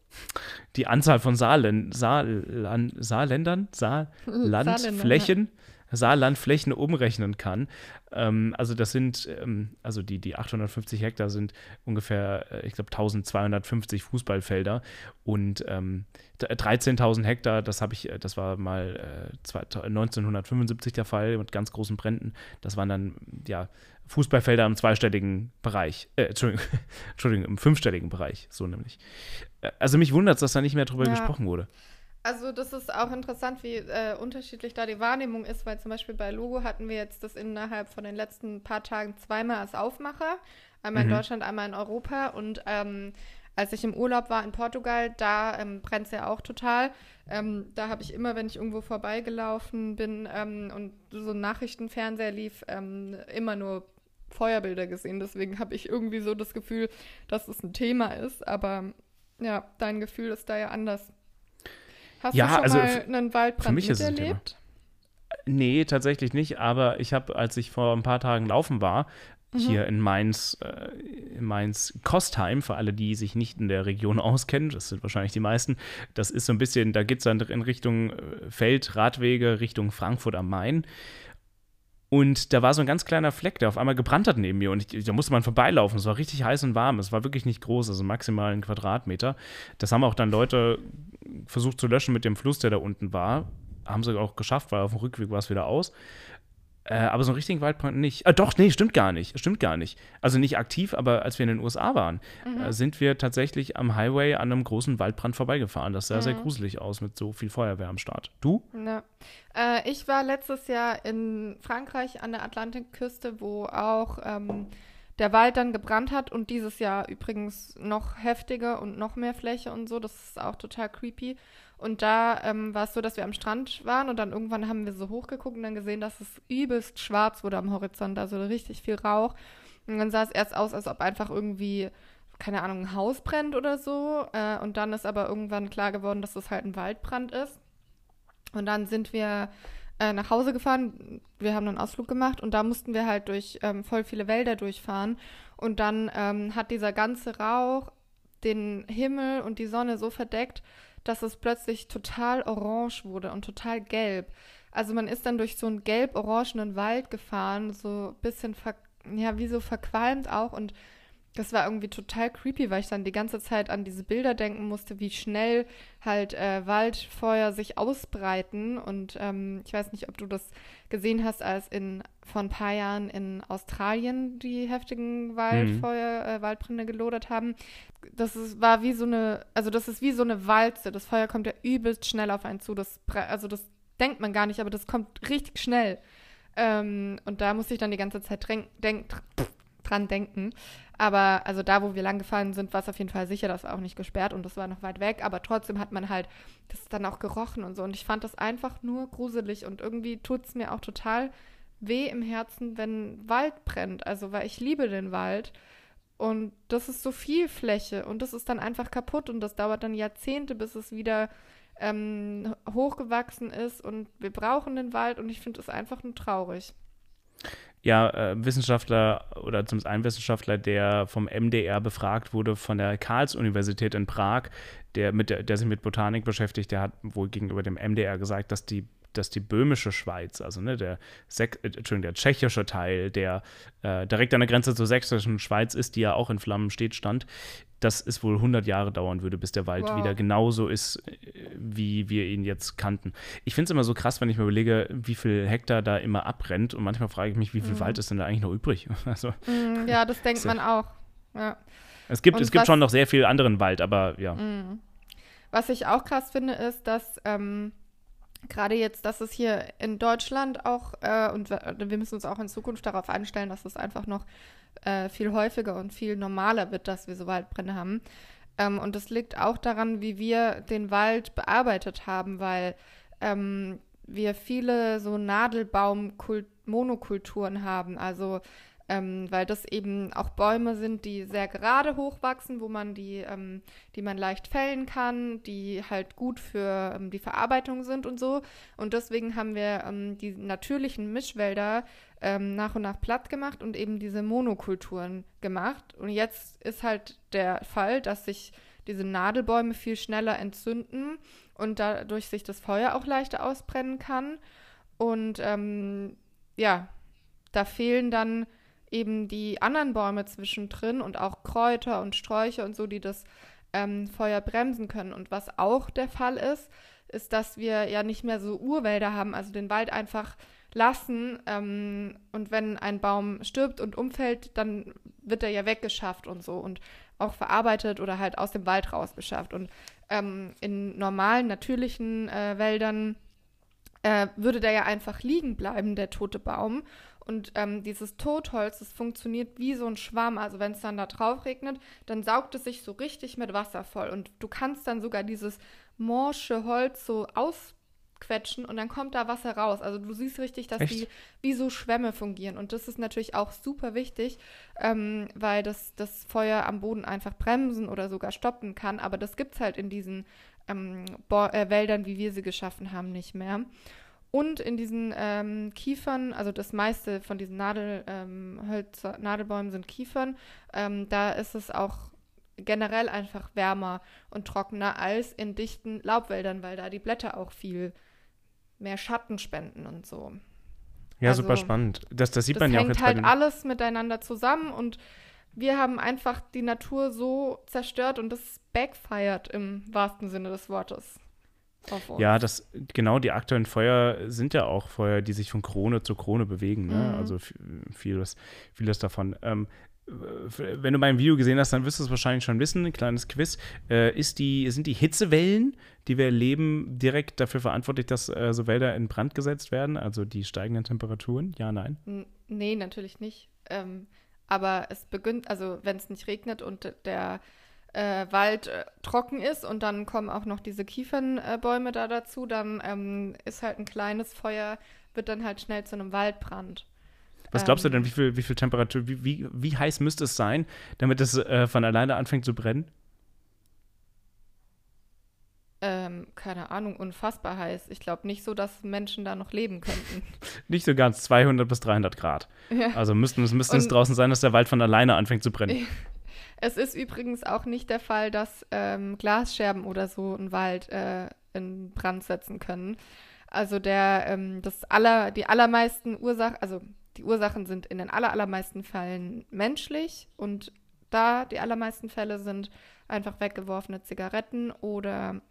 die Anzahl von Saarländ, Saarland, Saarländern, Saarlandflächen Saarlandflächen umrechnen kann. Ähm, also das sind, ähm, also die, die 850 Hektar sind ungefähr, äh, ich glaube, 1250 Fußballfelder und ähm, 13.000 Hektar, das habe ich, äh, das war mal äh, 1975 der Fall mit ganz großen Bränden. Das waren dann, ja, Fußballfelder im zweistelligen Bereich, äh, Entschuldigung, Entschuldigung, im fünfstelligen Bereich, so nämlich. Äh, also mich wundert es, dass da nicht mehr drüber ja. gesprochen wurde. Also das ist auch interessant, wie äh, unterschiedlich da die Wahrnehmung ist, weil zum Beispiel bei Logo hatten wir jetzt das innerhalb von den letzten paar Tagen zweimal als Aufmacher. Einmal mhm. in Deutschland, einmal in Europa. Und ähm, als ich im Urlaub war in Portugal, da ähm, brennt es ja auch total. Ähm, da habe ich immer, wenn ich irgendwo vorbeigelaufen bin ähm, und so ein Nachrichtenfernseher lief, ähm, immer nur Feuerbilder gesehen. Deswegen habe ich irgendwie so das Gefühl, dass es ein Thema ist. Aber ja, dein Gefühl ist da ja anders. Hast ja, du schon also mal einen Waldbrand miterlebt? Nee, tatsächlich nicht. Aber ich habe, als ich vor ein paar Tagen laufen war, mhm. hier in Mainz, äh, in Mainz Kostheim, für alle, die sich nicht in der Region auskennen, das sind wahrscheinlich die meisten, das ist so ein bisschen, da geht es dann in Richtung äh, Feld, Radwege, Richtung Frankfurt am Main. Und da war so ein ganz kleiner Fleck, der auf einmal gebrannt hat neben mir. Und ich, da musste man vorbeilaufen. Es war richtig heiß und warm. Es war wirklich nicht groß, also maximal ein Quadratmeter. Das haben auch dann Leute versucht zu löschen mit dem Fluss, der da unten war. Haben sie auch geschafft, weil auf dem Rückweg war es wieder aus. Äh, aber so einen richtigen Waldbrand nicht. Ah, doch, nee, stimmt gar nicht. Stimmt gar nicht. Also nicht aktiv, aber als wir in den USA waren, mhm. äh, sind wir tatsächlich am Highway an einem großen Waldbrand vorbeigefahren. Das sah mhm. sehr gruselig aus mit so viel Feuerwehr am Start. Du? Ja. Äh, ich war letztes Jahr in Frankreich an der Atlantikküste, wo auch ähm, der Wald dann gebrannt hat und dieses Jahr übrigens noch heftiger und noch mehr Fläche und so. Das ist auch total creepy. Und da ähm, war es so, dass wir am Strand waren und dann irgendwann haben wir so hochgeguckt und dann gesehen, dass es übelst schwarz wurde am Horizont, also richtig viel Rauch. Und dann sah es erst aus, als ob einfach irgendwie, keine Ahnung, ein Haus brennt oder so. Äh, und dann ist aber irgendwann klar geworden, dass es halt ein Waldbrand ist. Und dann sind wir äh, nach Hause gefahren. Wir haben einen Ausflug gemacht und da mussten wir halt durch ähm, voll viele Wälder durchfahren. Und dann ähm, hat dieser ganze Rauch den Himmel und die Sonne so verdeckt, dass es plötzlich total orange wurde und total gelb. Also man ist dann durch so einen gelb-orangenen Wald gefahren, so ein bisschen, ja, wie so verqualmt auch und das war irgendwie total creepy, weil ich dann die ganze Zeit an diese Bilder denken musste, wie schnell halt äh, Waldfeuer sich ausbreiten. Und ähm, ich weiß nicht, ob du das gesehen hast, als in vor ein paar Jahren in Australien die heftigen Waldfeuer, mhm. äh, Waldbrände gelodert haben. Das ist, war wie so eine, also das ist wie so eine Walze. Das Feuer kommt ja übelst schnell auf einen zu. Das, also das denkt man gar nicht, aber das kommt richtig schnell. Ähm, und da musste ich dann die ganze Zeit denk, dran denken. Aber also da, wo wir lang gefahren sind, war es auf jeden Fall sicher, das war auch nicht gesperrt und das war noch weit weg. Aber trotzdem hat man halt das dann auch gerochen und so. Und ich fand das einfach nur gruselig und irgendwie tut es mir auch total weh im Herzen, wenn Wald brennt. Also, weil ich liebe den Wald. Und das ist so viel Fläche und das ist dann einfach kaputt und das dauert dann Jahrzehnte, bis es wieder ähm, hochgewachsen ist und wir brauchen den Wald und ich finde es einfach nur traurig ja, äh, Wissenschaftler oder zumindest ein Wissenschaftler, der vom MDR befragt wurde von der Karls-Universität in Prag, der, mit der, der sich mit Botanik beschäftigt, der hat wohl gegenüber dem MDR gesagt, dass die dass die böhmische Schweiz, also ne, der, Sek äh, der tschechische Teil, der äh, direkt an der Grenze zur sächsischen Schweiz ist, die ja auch in Flammen steht, stand, dass es wohl 100 Jahre dauern würde, bis der Wald wow. wieder genauso ist, äh, wie wir ihn jetzt kannten. Ich finde es immer so krass, wenn ich mir überlege, wie viel Hektar da immer abbrennt und manchmal frage ich mich, wie viel mhm. Wald ist denn da eigentlich noch übrig? Also, mhm, ja, das denkt man auch. Ja. Es gibt, es gibt schon noch sehr viel anderen Wald, aber ja. Mhm. Was ich auch krass finde, ist, dass ähm, gerade jetzt, dass es hier in Deutschland auch, äh, und wir müssen uns auch in Zukunft darauf einstellen, dass es einfach noch äh, viel häufiger und viel normaler wird, dass wir so Waldbrände haben. Ähm, und das liegt auch daran, wie wir den Wald bearbeitet haben, weil ähm, wir viele so Nadelbaum-Monokulturen haben. Also ähm, weil das eben auch Bäume sind, die sehr gerade hochwachsen, wo man die, ähm, die man leicht fällen kann, die halt gut für ähm, die Verarbeitung sind und so. Und deswegen haben wir ähm, die natürlichen Mischwälder ähm, nach und nach platt gemacht und eben diese Monokulturen gemacht. Und jetzt ist halt der Fall, dass sich diese Nadelbäume viel schneller entzünden und dadurch sich das Feuer auch leichter ausbrennen kann. Und ähm, ja, da fehlen dann eben die anderen Bäume zwischendrin und auch Kräuter und Sträucher und so, die das ähm, Feuer bremsen können. Und was auch der Fall ist, ist, dass wir ja nicht mehr so Urwälder haben, also den Wald einfach lassen. Ähm, und wenn ein Baum stirbt und umfällt, dann wird er ja weggeschafft und so und auch verarbeitet oder halt aus dem Wald rausgeschafft. Und ähm, in normalen, natürlichen äh, Wäldern äh, würde der ja einfach liegen bleiben, der tote Baum. Und ähm, dieses Totholz, das funktioniert wie so ein Schwamm. Also wenn es dann da drauf regnet, dann saugt es sich so richtig mit Wasser voll. Und du kannst dann sogar dieses morsche Holz so ausquetschen und dann kommt da Wasser raus. Also du siehst richtig, dass Echt? die wie so Schwämme fungieren. Und das ist natürlich auch super wichtig, ähm, weil das das Feuer am Boden einfach bremsen oder sogar stoppen kann. Aber das gibt es halt in diesen ähm, äh, Wäldern, wie wir sie geschaffen haben, nicht mehr. Und in diesen ähm, Kiefern, also das meiste von diesen Nadel, ähm, Hölzer, Nadelbäumen sind Kiefern, ähm, da ist es auch generell einfach wärmer und trockener als in dichten Laubwäldern, weil da die Blätter auch viel mehr Schatten spenden und so. Ja, also, super spannend. Das, das sieht das man ja auch jetzt. hängt halt alles miteinander zusammen und wir haben einfach die Natur so zerstört und das backfired im wahrsten Sinne des Wortes. Ja, das genau die aktuellen Feuer sind ja auch Feuer, die sich von Krone zu Krone bewegen. Ne? Mhm. Also vieles, vieles davon. Ähm, wenn du mein Video gesehen hast, dann wirst du es wahrscheinlich schon wissen. Ein kleines Quiz. Äh, ist die, sind die Hitzewellen, die wir erleben, direkt dafür verantwortlich, dass äh, so Wälder in Brand gesetzt werden? Also die steigenden Temperaturen? Ja, nein? Nee, natürlich nicht. Ähm, aber es beginnt, also wenn es nicht regnet und der äh, Wald äh, trocken ist und dann kommen auch noch diese Kiefernbäume da dazu, dann ähm, ist halt ein kleines Feuer, wird dann halt schnell zu einem Waldbrand. Was glaubst du denn, ähm. wie viel, wie viel Temperatur, wie, wie, wie heiß müsste es sein, damit es äh, von alleine anfängt zu brennen? Ähm, keine Ahnung, unfassbar heiß. Ich glaube nicht so, dass Menschen da noch leben könnten. nicht so ganz, 200 bis 300 Grad. Ja. Also müssten, es müsste es draußen sein, dass der Wald von alleine anfängt zu brennen. Es ist übrigens auch nicht der Fall, dass ähm, Glasscherben oder so einen Wald äh, in Brand setzen können. Also der, ähm, das aller, die allermeisten Ursachen, also die Ursachen sind in den aller, allermeisten Fällen menschlich und da die allermeisten Fälle sind einfach weggeworfene Zigaretten oder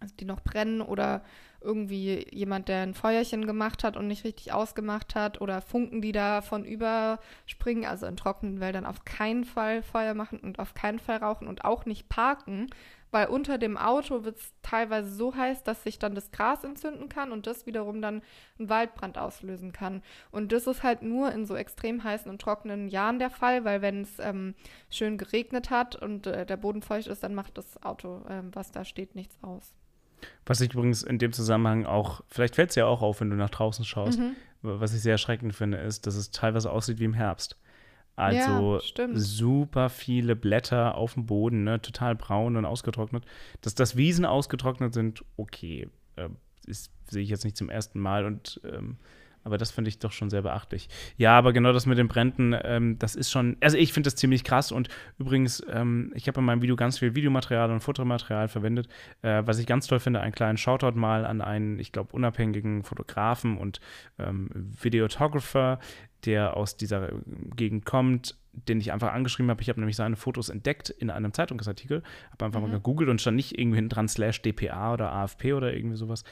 also die noch brennen oder irgendwie jemand, der ein Feuerchen gemacht hat und nicht richtig ausgemacht hat oder Funken, die davon überspringen, also in trockenen Wäldern auf keinen Fall Feuer machen und auf keinen Fall rauchen und auch nicht parken, weil unter dem Auto wird es teilweise so heiß, dass sich dann das Gras entzünden kann und das wiederum dann einen Waldbrand auslösen kann. Und das ist halt nur in so extrem heißen und trockenen Jahren der Fall, weil wenn es ähm, schön geregnet hat und äh, der Boden feucht ist, dann macht das Auto, äh, was da steht, nichts aus. Was ich übrigens in dem Zusammenhang auch, vielleicht fällt es ja auch auf, wenn du nach draußen schaust, mhm. was ich sehr erschreckend finde, ist, dass es teilweise aussieht wie im Herbst. Also ja, super viele Blätter auf dem Boden, ne? total braun und ausgetrocknet. Dass das Wiesen ausgetrocknet sind, okay. Äh, sehe ich jetzt nicht zum ersten Mal und ähm, aber das finde ich doch schon sehr beachtlich. Ja, aber genau das mit den Bränden, ähm, das ist schon, also ich finde das ziemlich krass. Und übrigens, ähm, ich habe in meinem Video ganz viel Videomaterial und Fotomaterial verwendet. Äh, was ich ganz toll finde, einen kleinen Shoutout mal an einen, ich glaube, unabhängigen Fotografen und ähm, Videographer, der aus dieser Gegend kommt, den ich einfach angeschrieben habe. Ich habe nämlich seine Fotos entdeckt in einem Zeitungsartikel, habe einfach mhm. mal gegoogelt und stand nicht irgendwie hinten dran slash DPA oder AFP oder irgendwie sowas.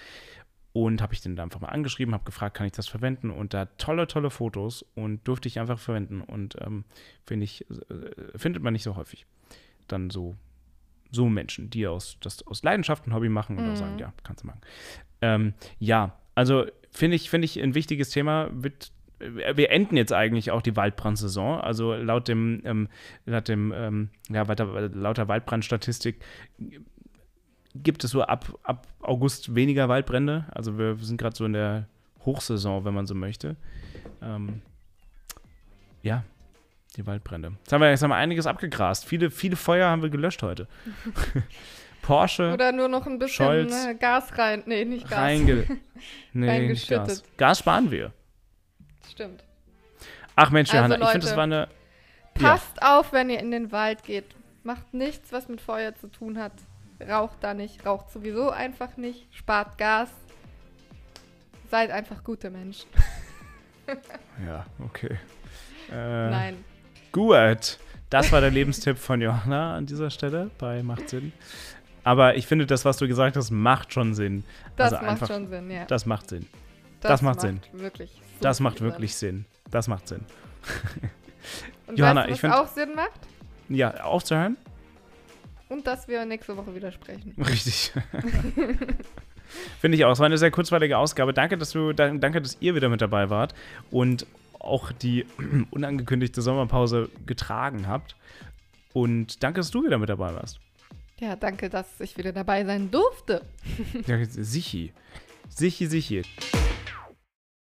Und habe ich den da einfach mal angeschrieben, habe gefragt, kann ich das verwenden? Und da tolle, tolle Fotos und durfte ich einfach verwenden. Und ähm, finde ich, äh, findet man nicht so häufig. Dann so, so Menschen, die aus, das aus Leidenschaft ein Hobby machen und mhm. auch sagen, ja, kannst du machen. Ähm, ja, also finde ich, finde ich ein wichtiges Thema. Wird, wir enden jetzt eigentlich auch die Waldbrandsaison. Also laut dem, ähm, laut dem, ähm, ja, weiter, laut der Waldbrandstatistik gibt es so ab, ab August weniger Waldbrände. Also wir sind gerade so in der Hochsaison, wenn man so möchte. Ähm, ja, die Waldbrände. Jetzt haben, wir, jetzt haben wir einiges abgegrast. Viele, viele Feuer haben wir gelöscht heute. Porsche. Oder nur noch ein bisschen Scholz, ne, Gas rein. Nee, nicht Gas. Reinge nee, nicht Gas. Gas sparen wir. Stimmt. Ach Mensch, also Johanna, Leute, ich finde, das war eine. Passt ja. auf, wenn ihr in den Wald geht. Macht nichts, was mit Feuer zu tun hat raucht da nicht, raucht sowieso einfach nicht, spart Gas. Seid einfach gute Menschen. ja, okay. Äh, Nein. Gut. Das war der Lebenstipp von Johanna an dieser Stelle bei Macht Sinn. Aber ich finde, das, was du gesagt hast, macht schon Sinn. Das also macht einfach, schon Sinn, ja. Das macht Sinn. Das, das macht, macht, Sinn. Wirklich. So das macht wirklich Sinn. Sinn. Das macht Sinn. Und Johanna, weißt du, was ich finde auch Sinn macht? Ja, aufzuhören? Und dass wir nächste Woche wieder sprechen. Richtig. Finde ich auch. Es war eine sehr kurzweilige Ausgabe. Danke, dass du, danke, dass ihr wieder mit dabei wart und auch die unangekündigte Sommerpause getragen habt. Und danke, dass du wieder mit dabei warst. Ja, danke, dass ich wieder dabei sein durfte. ja, sichi. Sichi, sichi.